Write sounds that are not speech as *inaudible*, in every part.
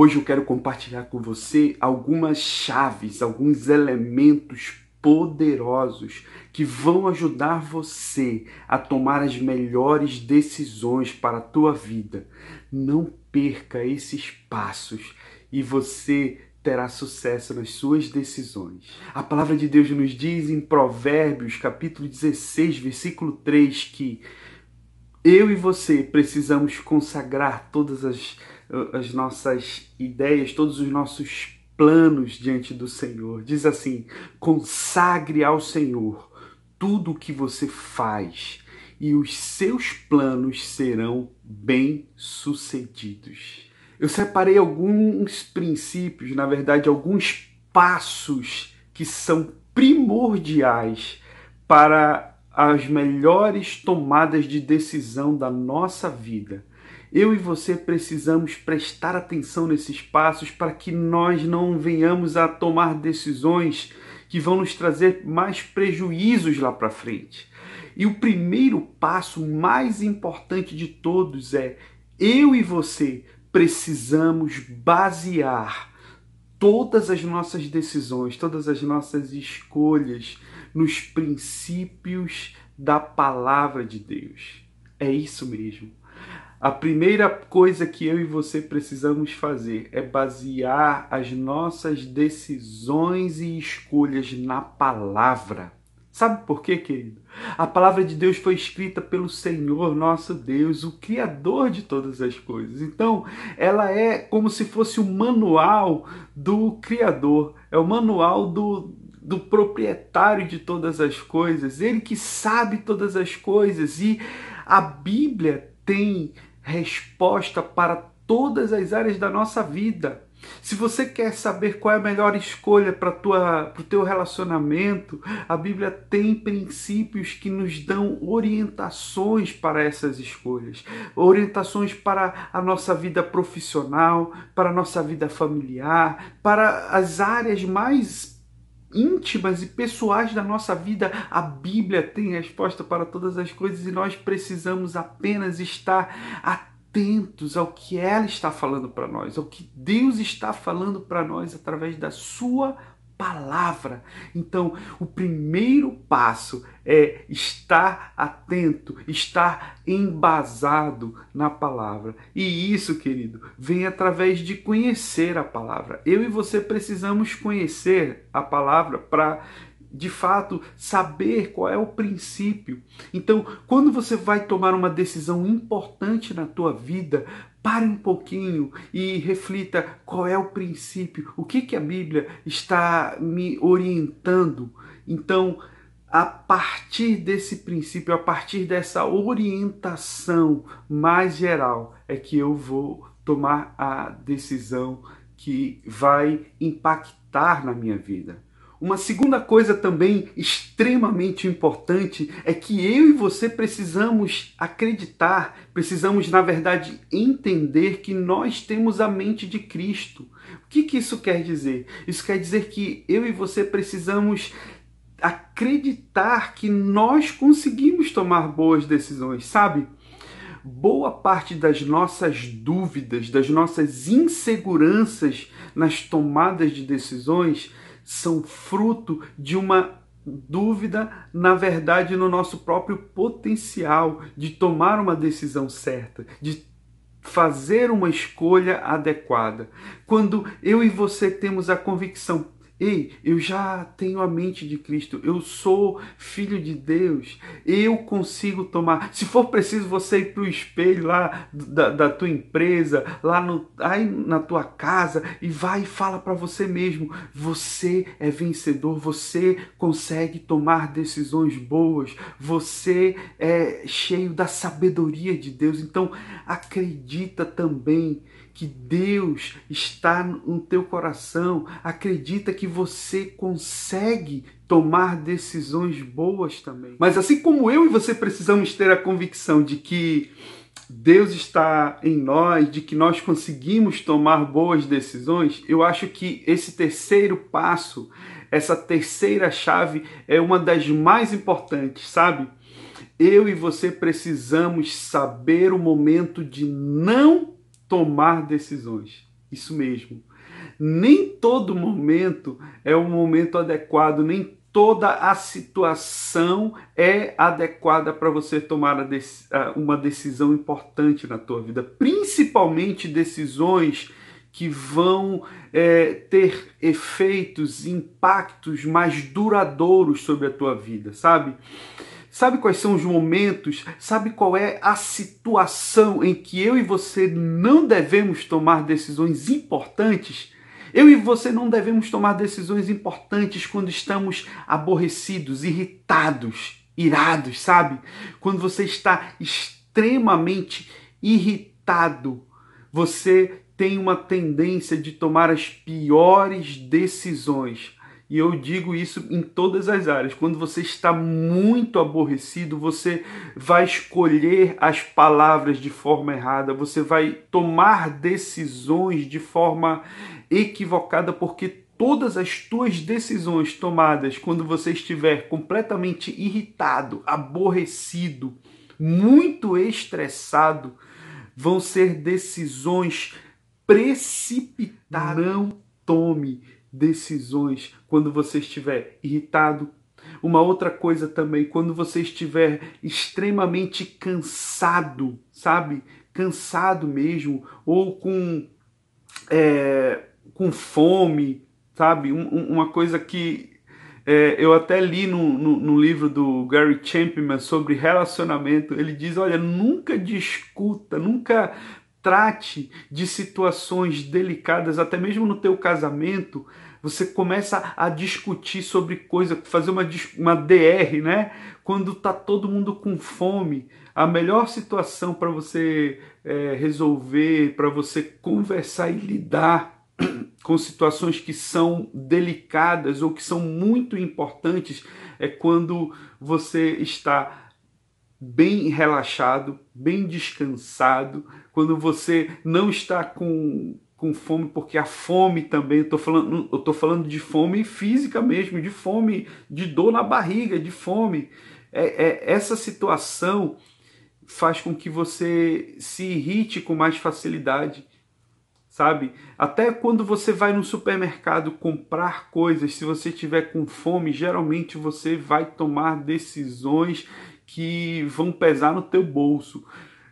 Hoje eu quero compartilhar com você algumas chaves, alguns elementos poderosos que vão ajudar você a tomar as melhores decisões para a tua vida. Não perca esses passos e você terá sucesso nas suas decisões. A palavra de Deus nos diz em Provérbios, capítulo 16, versículo 3 que eu e você precisamos consagrar todas as as nossas ideias, todos os nossos planos diante do Senhor. Diz assim: consagre ao Senhor tudo o que você faz e os seus planos serão bem-sucedidos. Eu separei alguns princípios, na verdade, alguns passos que são primordiais para as melhores tomadas de decisão da nossa vida eu e você precisamos prestar atenção nesses passos para que nós não venhamos a tomar decisões que vão nos trazer mais prejuízos lá para frente. E o primeiro passo mais importante de todos é eu e você precisamos basear todas as nossas decisões, todas as nossas escolhas nos princípios da palavra de Deus. É isso mesmo. A primeira coisa que eu e você precisamos fazer é basear as nossas decisões e escolhas na palavra. Sabe por quê, querido? A palavra de Deus foi escrita pelo Senhor nosso Deus, o Criador de todas as coisas. Então, ela é como se fosse o manual do Criador, é o manual do, do proprietário de todas as coisas, ele que sabe todas as coisas. E a Bíblia tem resposta para todas as áreas da nossa vida. Se você quer saber qual é a melhor escolha para o teu relacionamento, a Bíblia tem princípios que nos dão orientações para essas escolhas, orientações para a nossa vida profissional, para a nossa vida familiar, para as áreas mais íntimas e pessoais da nossa vida. A Bíblia tem resposta para todas as coisas e nós precisamos apenas estar atentos ao que ela está falando para nós, ao que Deus está falando para nós através da sua palavra. Então, o primeiro passo é estar atento, estar embasado na palavra. E isso, querido, vem através de conhecer a palavra. Eu e você precisamos conhecer a palavra para de fato saber qual é o princípio. Então, quando você vai tomar uma decisão importante na tua vida, pare um pouquinho e reflita qual é o princípio, o que, que a Bíblia está me orientando. Então, a partir desse princípio, a partir dessa orientação mais geral, é que eu vou tomar a decisão que vai impactar na minha vida. Uma segunda coisa também extremamente importante é que eu e você precisamos acreditar, precisamos, na verdade, entender que nós temos a mente de Cristo. O que, que isso quer dizer? Isso quer dizer que eu e você precisamos acreditar que nós conseguimos tomar boas decisões, sabe? Boa parte das nossas dúvidas, das nossas inseguranças nas tomadas de decisões são fruto de uma dúvida, na verdade, no nosso próprio potencial de tomar uma decisão certa, de fazer uma escolha adequada. Quando eu e você temos a convicção Ei, eu já tenho a mente de Cristo, eu sou filho de Deus, eu consigo tomar. Se for preciso você ir para o espelho lá da, da, tua empresa, lá no, aí na tua casa, e vai e fala para você mesmo: você é vencedor, você consegue tomar decisões boas, você é cheio da sabedoria de Deus. Então acredita também que Deus está no teu coração, acredita que você consegue tomar decisões boas também. Mas assim como eu e você precisamos ter a convicção de que Deus está em nós, de que nós conseguimos tomar boas decisões, eu acho que esse terceiro passo, essa terceira chave é uma das mais importantes, sabe? Eu e você precisamos saber o momento de não tomar decisões. Isso mesmo. Nem todo momento é o momento adequado, nem toda a situação é adequada para você tomar uma decisão importante na tua vida, principalmente decisões que vão é, ter efeitos, impactos mais duradouros sobre a tua vida, sabe? Sabe quais são os momentos? Sabe qual é a situação em que eu e você não devemos tomar decisões importantes? Eu e você não devemos tomar decisões importantes quando estamos aborrecidos, irritados, irados, sabe? Quando você está extremamente irritado, você tem uma tendência de tomar as piores decisões. E eu digo isso em todas as áreas. Quando você está muito aborrecido, você vai escolher as palavras de forma errada, você vai tomar decisões de forma equivocada, porque todas as tuas decisões tomadas quando você estiver completamente irritado, aborrecido, muito estressado, vão ser decisões precipitadas. Não tome decisões quando você estiver irritado. Uma outra coisa também, quando você estiver extremamente cansado, sabe? Cansado mesmo, ou com, é, com fome, sabe? Um, uma coisa que é, eu até li no, no, no, livro do Gary Chapman sobre relacionamento. Ele diz: olha, nunca discuta, nunca trate de situações delicadas, até mesmo no teu casamento, você começa a discutir sobre coisa, fazer uma, uma DR, né? Quando tá todo mundo com fome, a melhor situação para você é, resolver, para você conversar e lidar *clears throat* com situações que são delicadas ou que são muito importantes é quando você está bem relaxado, bem descansado, quando você não está com, com fome, porque a fome também, eu estou falando, eu falando de fome física mesmo, de fome, de dor na barriga, de fome. É, é, essa situação faz com que você se irrite com mais facilidade, sabe? Até quando você vai no supermercado comprar coisas, se você tiver com fome, geralmente você vai tomar decisões que vão pesar no teu bolso.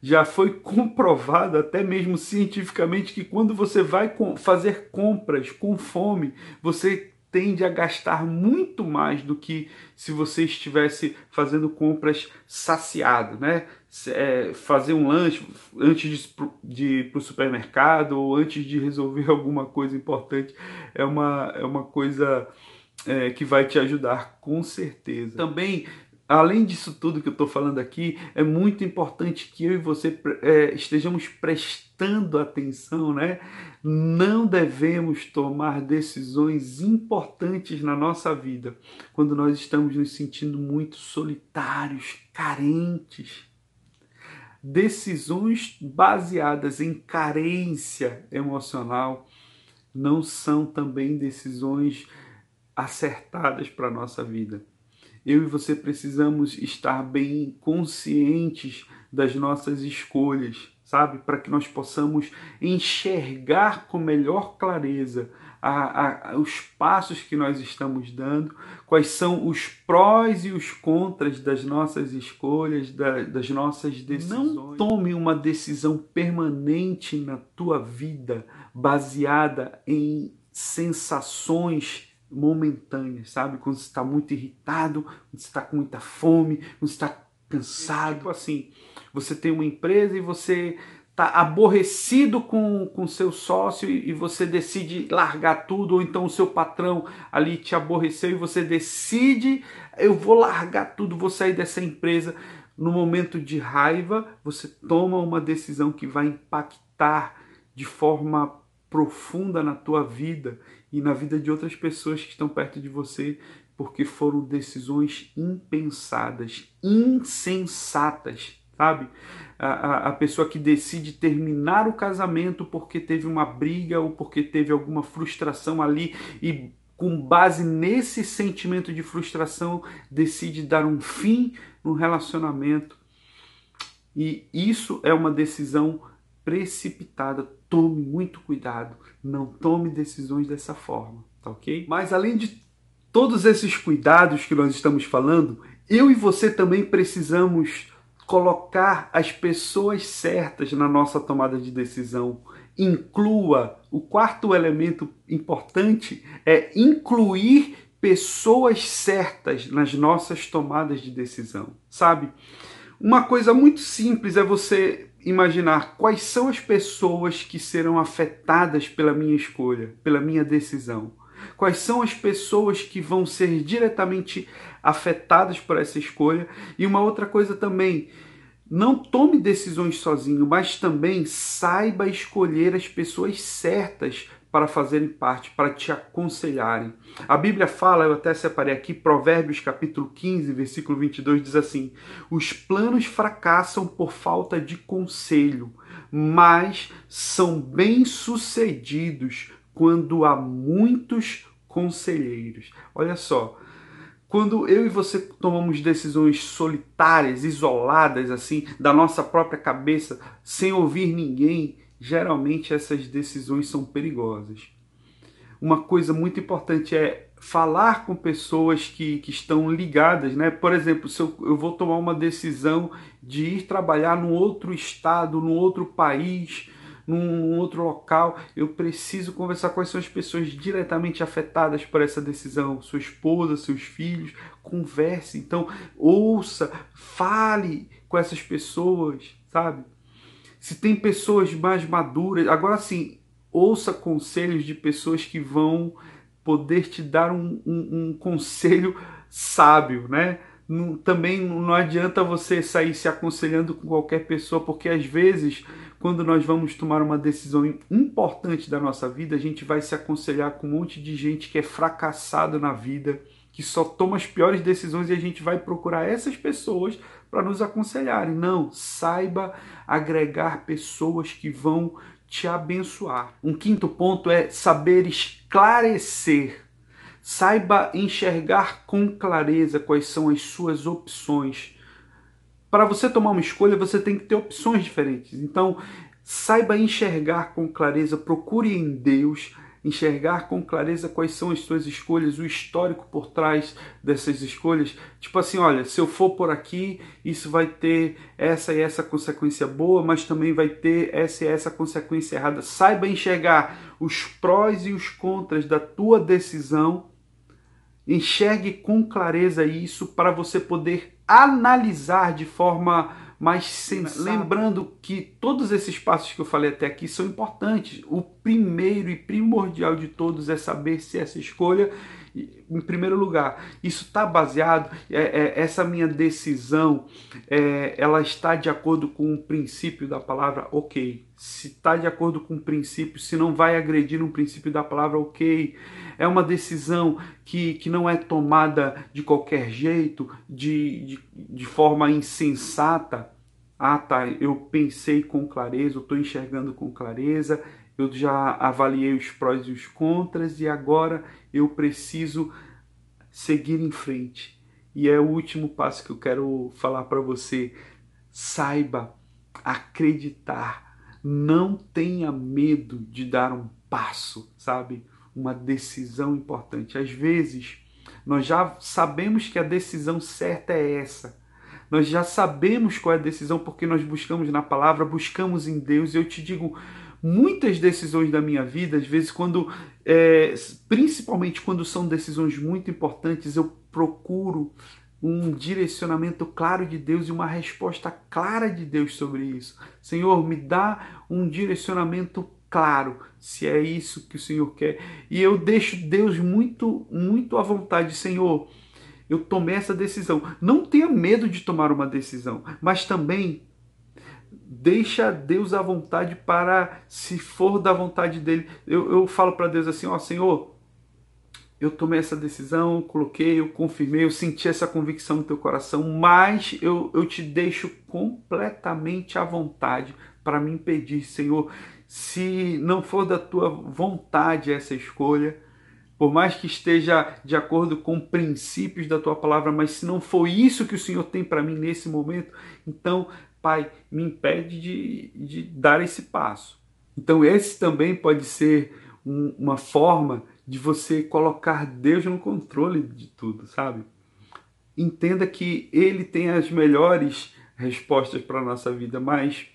Já foi comprovado até mesmo cientificamente que quando você vai fazer compras com fome, você tende a gastar muito mais do que se você estivesse fazendo compras saciado, né? É, fazer um lanche antes de, ir para o supermercado ou antes de resolver *laughs* alguma coisa importante é uma, é uma coisa é, que vai te ajudar com certeza. Também Além disso tudo que eu estou falando aqui, é muito importante que eu e você é, estejamos prestando atenção, né? Não devemos tomar decisões importantes na nossa vida quando nós estamos nos sentindo muito solitários, carentes. Decisões baseadas em carência emocional não são também decisões acertadas para a nossa vida eu e você precisamos estar bem conscientes das nossas escolhas, sabe? Para que nós possamos enxergar com melhor clareza a, a, os passos que nós estamos dando, quais são os prós e os contras das nossas escolhas, da, das nossas decisões. Não tome uma decisão permanente na tua vida baseada em sensações momentâneas, sabe? Quando você está muito irritado, quando você está com muita fome, quando você está cansado. Tipo assim, você tem uma empresa e você está aborrecido com com seu sócio e, e você decide largar tudo, ou então o seu patrão ali te aborreceu e você decide, eu vou largar tudo, vou sair dessa empresa. No momento de raiva, você toma uma decisão que vai impactar de forma profunda na tua vida e na vida de outras pessoas que estão perto de você, porque foram decisões impensadas, insensatas, sabe? A, a, a, pessoa que decide terminar o casamento porque teve uma briga ou porque teve alguma frustração ali e com base nesse sentimento de frustração decide dar um fim no relacionamento. E isso é uma decisão precipitada. Tome muito cuidado, não tome decisões dessa forma, tá ok? Mas além de todos esses cuidados que nós estamos falando, eu e você também precisamos colocar as pessoas certas na nossa tomada de decisão. Inclua o quarto elemento importante é incluir pessoas certas nas nossas tomadas de decisão, sabe? Uma coisa muito simples é você imaginar quais são as pessoas que serão afetadas pela minha escolha, pela minha decisão. Quais são as pessoas que vão ser diretamente afetadas por essa escolha? E uma outra coisa também, não tome decisões sozinho, mas também saiba escolher as pessoas certas para fazerem parte, para te aconselharem. A Bíblia fala, eu até separei aqui, Provérbios capítulo 15, versículo 22, diz assim: Os planos fracassam por falta de conselho, mas são bem-sucedidos quando há muitos conselheiros. Olha só, quando eu e você tomamos decisões solitárias, isoladas, assim, da nossa própria cabeça, sem ouvir ninguém, geralmente essas decisões são perigosas. Uma coisa muito importante é falar com pessoas que, que estão ligadas, né? Por exemplo, se eu, eu vou tomar uma decisão de ir trabalhar num outro estado, num outro país, num outro local, eu preciso conversar são as pessoas diretamente afetadas por essa decisão, sua esposa, seus filhos, converse, então ouça, fale com essas pessoas, sabe? Se tem pessoas mais maduras. Agora sim, ouça conselhos de pessoas que vão poder te dar um, um, um conselho sábio, né? Também não adianta você sair se aconselhando com qualquer pessoa, porque às vezes, quando nós vamos tomar uma decisão importante da nossa vida, a gente vai se aconselhar com um monte de gente que é fracassado na vida, que só toma as piores decisões e a gente vai procurar essas pessoas para nos aconselharem. Não, saiba agregar pessoas que vão te abençoar. Um quinto ponto é saber esclarecer. Saiba enxergar com clareza quais são as suas opções. Para você tomar uma escolha, você tem que ter opções diferentes. Então, saiba enxergar com clareza, procure em Deus enxergar com clareza quais são as suas escolhas, o histórico por trás dessas escolhas. Tipo assim, olha, se eu for por aqui, isso vai ter essa e essa consequência boa, mas também vai ter essa e essa consequência errada. Saiba enxergar os prós e os contras da tua decisão. Enxergue com clareza isso para você poder analisar de forma mas sensata. lembrando que todos esses passos que eu falei até aqui são importantes. O primeiro e primordial de todos é saber se essa escolha, em primeiro lugar, isso está baseado, é, é, essa minha decisão, é, ela está de acordo com o princípio da palavra ok. Se está de acordo com o princípio, se não vai agredir um princípio da palavra ok. É uma decisão que, que não é tomada de qualquer jeito, de, de, de forma insensata. Ah, tá, eu pensei com clareza, eu estou enxergando com clareza, eu já avaliei os prós e os contras e agora eu preciso seguir em frente. E é o último passo que eu quero falar para você. Saiba acreditar. Não tenha medo de dar um passo, sabe? Uma decisão importante. Às vezes, nós já sabemos que a decisão certa é essa. Nós já sabemos qual é a decisão porque nós buscamos na palavra, buscamos em Deus. Eu te digo, muitas decisões da minha vida, às vezes, quando, é, principalmente quando são decisões muito importantes, eu procuro um direcionamento claro de Deus e uma resposta clara de Deus sobre isso. Senhor, me dá um direcionamento claro, se é isso que o Senhor quer. E eu deixo Deus muito, muito à vontade, Senhor. Eu tomei essa decisão. Não tenha medo de tomar uma decisão, mas também deixa Deus à vontade para, se for da vontade dele. Eu, eu falo para Deus assim: Ó Senhor, eu tomei essa decisão, eu coloquei, eu confirmei, eu senti essa convicção no teu coração, mas eu, eu te deixo completamente à vontade para me impedir, Senhor. Se não for da tua vontade essa escolha, por mais que esteja de acordo com princípios da tua palavra, mas se não for isso que o Senhor tem para mim nesse momento, então pai, me impede de, de dar esse passo. Então, esse também pode ser um, uma forma de você colocar Deus no controle de tudo, sabe? Entenda que Ele tem as melhores respostas para a nossa vida, mas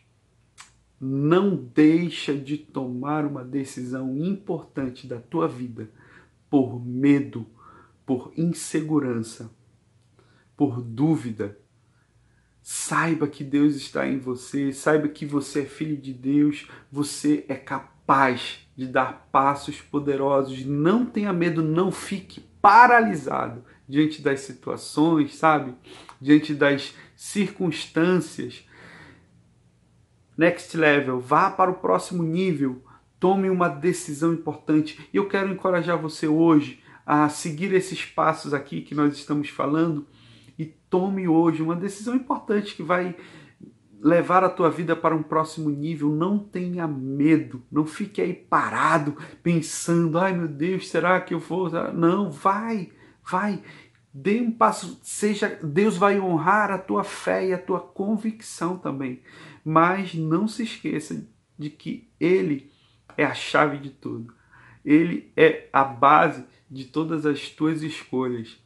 não deixa de tomar uma decisão importante da tua vida por medo, por insegurança, por dúvida. Saiba que Deus está em você, saiba que você é filho de Deus, você é capaz de dar passos poderosos. Não tenha medo, não fique paralisado diante das situações, sabe? Diante das circunstâncias next level, vá para o próximo nível, tome uma decisão importante. E eu quero encorajar você hoje a seguir esses passos aqui que nós estamos falando e tome hoje uma decisão importante que vai levar a tua vida para um próximo nível. Não tenha medo, não fique aí parado pensando, ai meu Deus, será que eu vou? Não, vai, vai. Dê um passo, seja Deus vai honrar a tua fé e a tua convicção também. Mas não se esqueça de que Ele é a chave de tudo. Ele é a base de todas as tuas escolhas.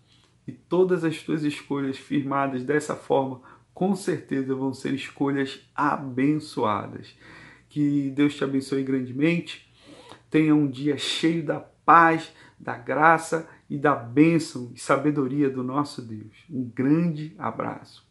E todas as tuas escolhas firmadas dessa forma, com certeza vão ser escolhas abençoadas. Que Deus te abençoe grandemente. Tenha um dia cheio da paz, da graça e da bênção e sabedoria do nosso Deus. Um grande abraço.